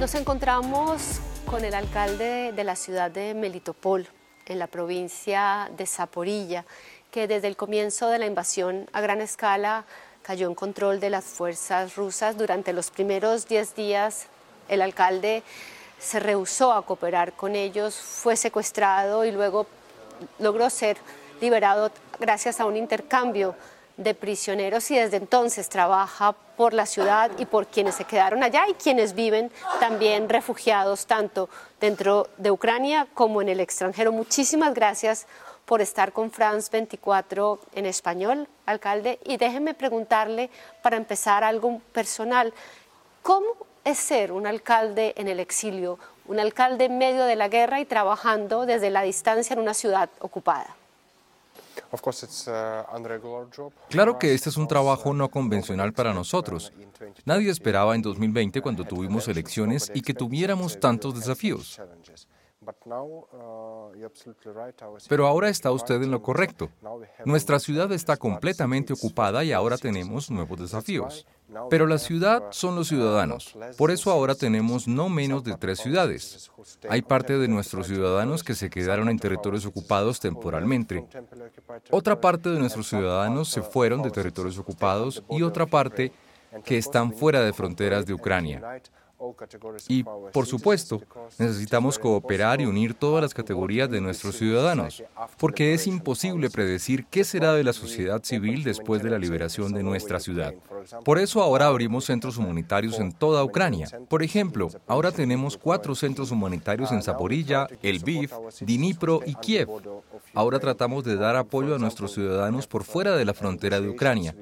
Nos encontramos con el alcalde de la ciudad de Melitopol, en la provincia de Zaporilla, que desde el comienzo de la invasión a gran escala cayó en control de las fuerzas rusas. Durante los primeros 10 días, el alcalde se rehusó a cooperar con ellos, fue secuestrado y luego logró ser liberado gracias a un intercambio de prisioneros y desde entonces trabaja por la ciudad y por quienes se quedaron allá y quienes viven también refugiados tanto dentro de Ucrania como en el extranjero. Muchísimas gracias por estar con France 24 en español, alcalde, y déjeme preguntarle para empezar algo personal, ¿cómo es ser un alcalde en el exilio, un alcalde en medio de la guerra y trabajando desde la distancia en una ciudad ocupada? Claro que este es un trabajo no convencional para nosotros. Nadie esperaba en 2020 cuando tuvimos elecciones y que tuviéramos tantos desafíos. Pero ahora está usted en lo correcto. Nuestra ciudad está completamente ocupada y ahora tenemos nuevos desafíos. Pero la ciudad son los ciudadanos. Por eso ahora tenemos no menos de tres ciudades. Hay parte de nuestros ciudadanos que se quedaron en territorios ocupados temporalmente. Otra parte de nuestros ciudadanos se fueron de territorios ocupados y otra parte que están fuera de fronteras de Ucrania. Y, por supuesto, necesitamos cooperar y unir todas las categorías de nuestros ciudadanos, porque es imposible predecir qué será de la sociedad civil después de la liberación de nuestra ciudad. Por eso ahora abrimos centros humanitarios en toda Ucrania. Por ejemplo, ahora tenemos cuatro centros humanitarios en Zaporilla, Lviv, Dnipro y Kiev. Ahora tratamos de dar apoyo a nuestros ciudadanos por fuera de la frontera de Ucrania.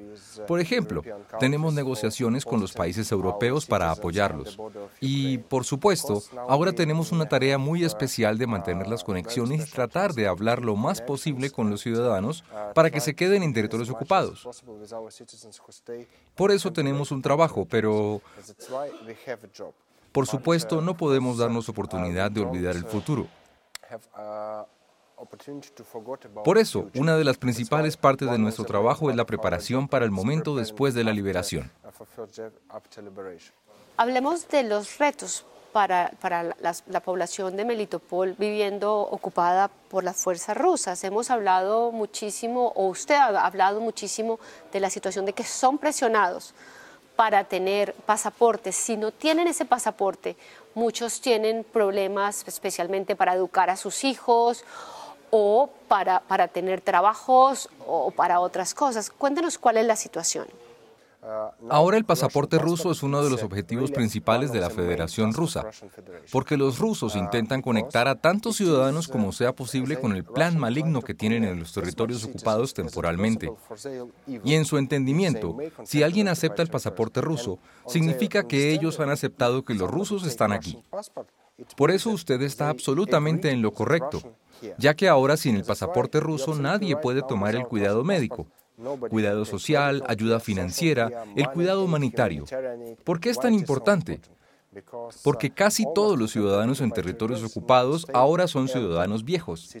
Por ejemplo, tenemos negociaciones con los países europeos para apoyarlos. Y, por supuesto, ahora tenemos una tarea muy especial de mantener las conexiones y tratar de hablar lo más posible con los ciudadanos para que se queden en territorios ocupados. Por eso tenemos un trabajo, pero... Por supuesto, no podemos darnos oportunidad de olvidar el futuro. Por eso, una de las principales partes de nuestro trabajo es la preparación para el momento después de la liberación. Hablemos de los retos para, la, población de Melitopol viviendo ocupada por las fuerzas rusas. Hemos hablado muchísimo, o usted ha hablado muchísimo de la situación de que son presionados para tener pasaportes. Si no tienen ese pasaporte, muchos tienen problemas especialmente para educar a sus hijos o para, para tener trabajos o para otras cosas. Cuéntenos cuál es la situación. Ahora el pasaporte ruso es uno de los objetivos principales de la Federación Rusa, porque los rusos intentan conectar a tantos ciudadanos como sea posible con el plan maligno que tienen en los territorios ocupados temporalmente. Y en su entendimiento, si alguien acepta el pasaporte ruso, significa que ellos han aceptado que los rusos están aquí. Por eso usted está absolutamente en lo correcto ya que ahora sin el pasaporte ruso nadie puede tomar el cuidado médico, cuidado social, ayuda financiera, el cuidado humanitario. ¿Por qué es tan importante? Porque casi todos los ciudadanos en territorios ocupados ahora son ciudadanos viejos,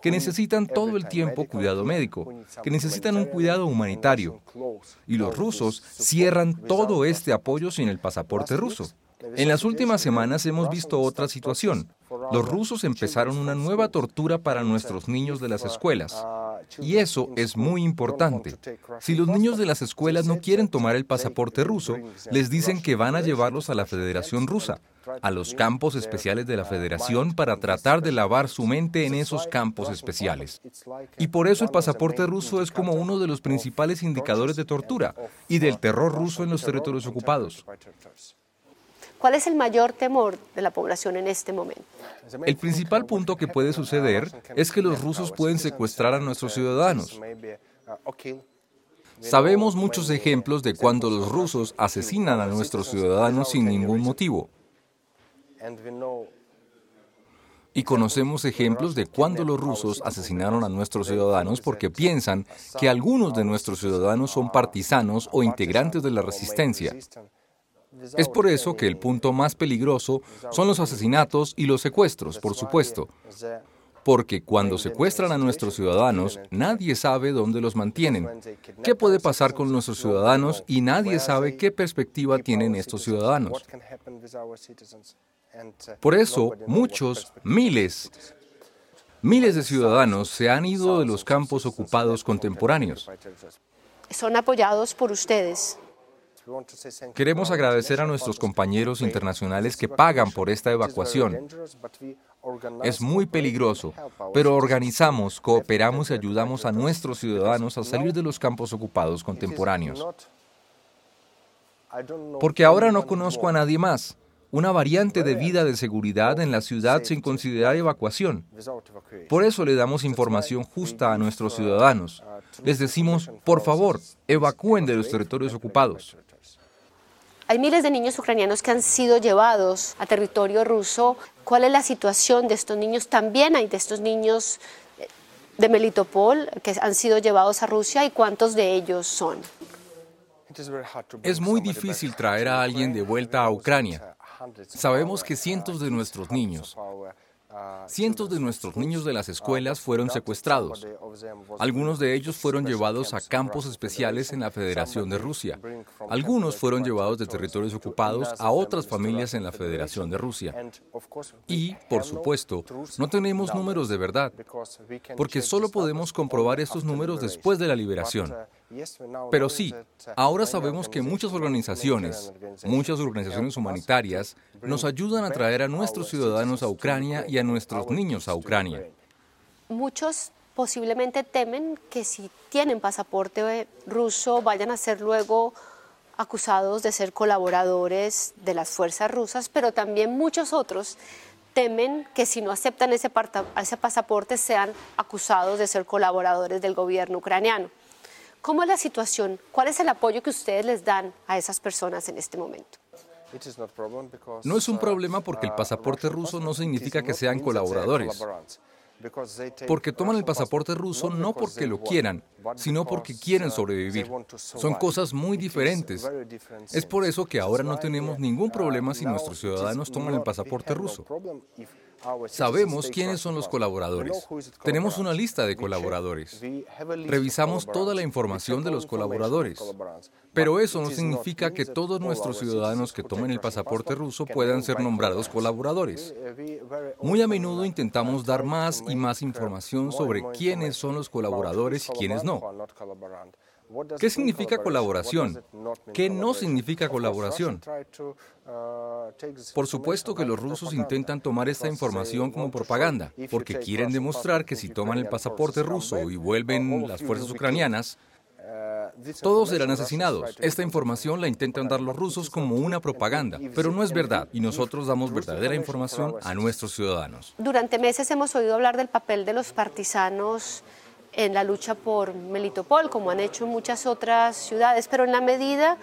que necesitan todo el tiempo cuidado médico, que necesitan un cuidado humanitario. Y los rusos cierran todo este apoyo sin el pasaporte ruso. En las últimas semanas hemos visto otra situación. Los rusos empezaron una nueva tortura para nuestros niños de las escuelas. Y eso es muy importante. Si los niños de las escuelas no quieren tomar el pasaporte ruso, les dicen que van a llevarlos a la Federación Rusa, a los campos especiales de la Federación para tratar de lavar su mente en esos campos especiales. Y por eso el pasaporte ruso es como uno de los principales indicadores de tortura y del terror ruso en los territorios ocupados. ¿Cuál es el mayor temor de la población en este momento? El principal punto que puede suceder es que los rusos pueden secuestrar a nuestros ciudadanos. Sabemos muchos ejemplos de cuando los rusos asesinan a nuestros ciudadanos sin ningún motivo. Y conocemos ejemplos de cuando los rusos asesinaron a nuestros ciudadanos porque piensan que algunos de nuestros ciudadanos son partisanos o integrantes de la resistencia. Es por eso que el punto más peligroso son los asesinatos y los secuestros, por supuesto. Porque cuando secuestran a nuestros ciudadanos, nadie sabe dónde los mantienen. ¿Qué puede pasar con nuestros ciudadanos? Y nadie sabe qué perspectiva tienen estos ciudadanos. Por eso, muchos, miles, miles de ciudadanos se han ido de los campos ocupados contemporáneos. Son apoyados por ustedes. Queremos agradecer a nuestros compañeros internacionales que pagan por esta evacuación. Es muy peligroso, pero organizamos, cooperamos y ayudamos a nuestros ciudadanos a salir de los campos ocupados contemporáneos. Porque ahora no conozco a nadie más. Una variante de vida de seguridad en la ciudad sin considerar evacuación. Por eso le damos información justa a nuestros ciudadanos. Les decimos, por favor, evacúen de los territorios ocupados. Hay miles de niños ucranianos que han sido llevados a territorio ruso. ¿Cuál es la situación de estos niños? También hay de estos niños eh, de Melitopol que han sido llevados a Rusia y cuántos de ellos son. Es muy difícil traer a alguien de vuelta a Ucrania. Sabemos que cientos de nuestros niños, Cientos de nuestros niños de las escuelas fueron secuestrados. Algunos de ellos fueron llevados a campos especiales en la Federación de Rusia. Algunos fueron llevados de territorios ocupados a otras familias en la Federación de Rusia. Y, por supuesto, no tenemos números de verdad, porque solo podemos comprobar estos números después de la liberación. Pero sí, ahora sabemos que muchas organizaciones, muchas organizaciones humanitarias, nos ayudan a traer a nuestros ciudadanos a Ucrania y a nuestros niños a Ucrania. Muchos posiblemente temen que si tienen pasaporte ruso vayan a ser luego acusados de ser colaboradores de las fuerzas rusas, pero también muchos otros temen que si no aceptan ese, pasaporte sean acusados de ser colaboradores del gobierno ucraniano. ¿Cómo es la situación? ¿Cuál es el apoyo que ustedes les dan a esas personas en este momento? No es un problema porque el pasaporte ruso no significa que sean colaboradores. Porque toman el pasaporte ruso no porque lo quieran, sino porque quieren sobrevivir. Son cosas muy diferentes. Es por eso que ahora no tenemos ningún problema si nuestros ciudadanos toman el pasaporte ruso. Sabemos quiénes son los colaboradores. Tenemos una lista de colaboradores. Revisamos toda la información de los colaboradores. Pero eso no significa que todos nuestros ciudadanos que tomen el pasaporte ruso puedan ser nombrados colaboradores. Muy a menudo intentamos dar más y más información sobre quiénes son los colaboradores y quiénes no. ¿Qué significa colaboración? ¿Qué no significa colaboración? Por supuesto que los rusos intentan tomar esta información como propaganda, porque quieren demostrar que si toman el pasaporte ruso y vuelven las fuerzas ucranianas, todos serán asesinados. Esta información la intentan dar los rusos como una propaganda, pero no es verdad y nosotros damos verdadera información a nuestros ciudadanos. Durante meses hemos oído hablar del papel de los partisanos en la lucha por Melitopol, como han hecho en muchas otras ciudades, pero en la medida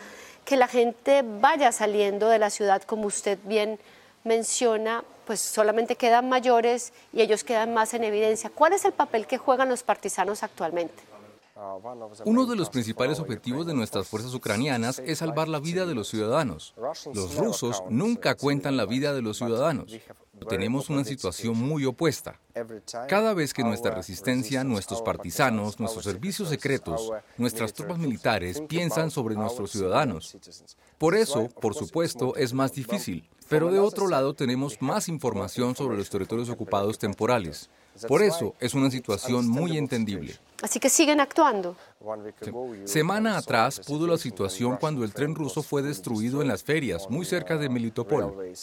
que la gente vaya saliendo de la ciudad, como usted bien menciona, pues solamente quedan mayores y ellos quedan más en evidencia. ¿Cuál es el papel que juegan los partisanos actualmente? Uno de los principales objetivos de nuestras fuerzas ucranianas es salvar la vida de los ciudadanos. Los rusos nunca cuentan la vida de los ciudadanos. Tenemos una situación muy opuesta. Cada vez que nuestra resistencia, nuestros partisanos, nuestros servicios secretos, nuestras tropas militares piensan sobre nuestros ciudadanos. Por eso, por supuesto, es más difícil. Pero de otro lado tenemos más información sobre los territorios ocupados temporales. Por eso es una situación muy entendible. Así que siguen actuando. Semana atrás pudo la situación cuando el tren ruso fue destruido en las ferias, muy cerca de Melitopol.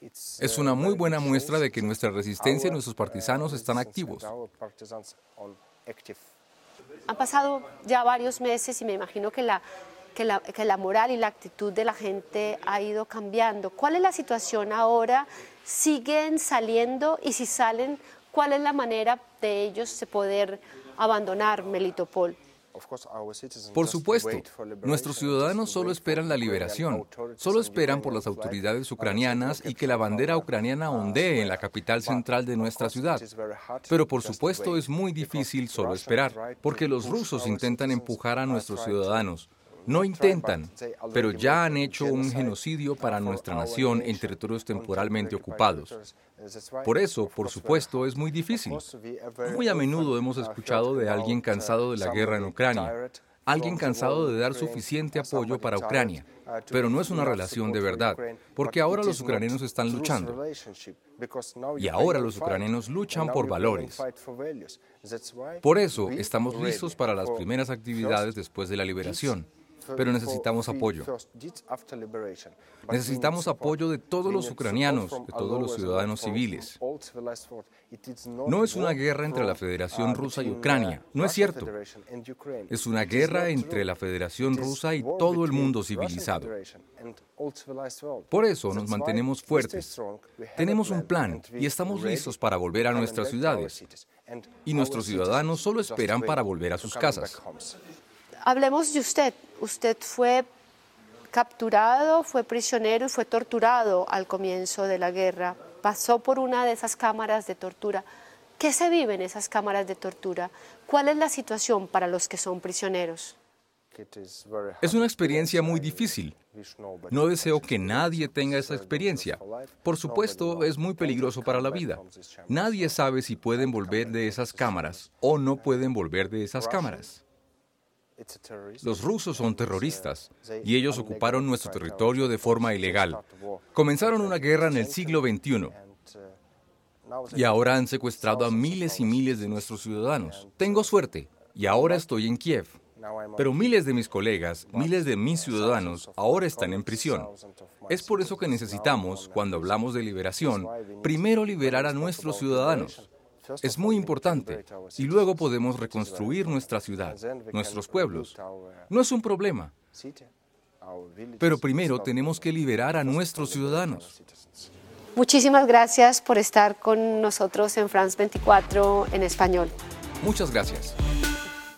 Es una muy buena muestra de que nuestra resistencia y nuestros partisanos están activos. Han pasado ya varios meses y me imagino que la, que la, que la moral y la actitud de la gente ha ido cambiando. ¿Cuál es la situación ahora? ¿Siguen saliendo? Y si salen, ¿cuál es la manera de ellos de poder abandonar Melitopol? Por supuesto, nuestros ciudadanos solo esperan la liberación, solo esperan por las autoridades ucranianas y que la bandera ucraniana ondee en la capital central de nuestra ciudad. Pero por supuesto es muy difícil solo esperar, porque los rusos intentan empujar a nuestros ciudadanos. No intentan, pero ya han hecho un genocidio para nuestra nación en territorios temporalmente ocupados. Por eso, por supuesto, es muy difícil. Muy a menudo hemos escuchado de alguien cansado de la guerra en Ucrania, alguien cansado de dar suficiente apoyo para Ucrania. Pero no es una relación de verdad, porque ahora los ucranianos están luchando. Y ahora los ucranianos luchan por valores. Por eso estamos listos para las primeras actividades después de la liberación pero necesitamos apoyo. Necesitamos apoyo de todos los ucranianos, de todos los ciudadanos civiles. No es una guerra entre la Federación Rusa y Ucrania, no es cierto. Es una guerra entre la Federación Rusa y todo el mundo civilizado. Por eso nos mantenemos fuertes. Tenemos un plan y estamos listos para volver a nuestras ciudades. Y nuestros ciudadanos solo esperan para volver a sus casas. Hablemos de usted. Usted fue capturado, fue prisionero y fue torturado al comienzo de la guerra. Pasó por una de esas cámaras de tortura. ¿Qué se vive en esas cámaras de tortura? ¿Cuál es la situación para los que son prisioneros? Es una experiencia muy difícil. No deseo que nadie tenga esa experiencia. Por supuesto, es muy peligroso para la vida. Nadie sabe si pueden volver de esas cámaras o no pueden volver de esas cámaras. Los rusos son terroristas y ellos ocuparon nuestro territorio de forma ilegal. Comenzaron una guerra en el siglo XXI y ahora han secuestrado a miles y miles de nuestros ciudadanos. Tengo suerte y ahora estoy en Kiev. Pero miles de mis colegas, miles de mis ciudadanos ahora están en prisión. Es por eso que necesitamos, cuando hablamos de liberación, primero liberar a nuestros ciudadanos es muy importante y luego podemos reconstruir nuestra ciudad, nuestros pueblos. No es un problema. Pero primero tenemos que liberar a nuestros ciudadanos. Muchísimas gracias por estar con nosotros en France 24 en español. Muchas gracias.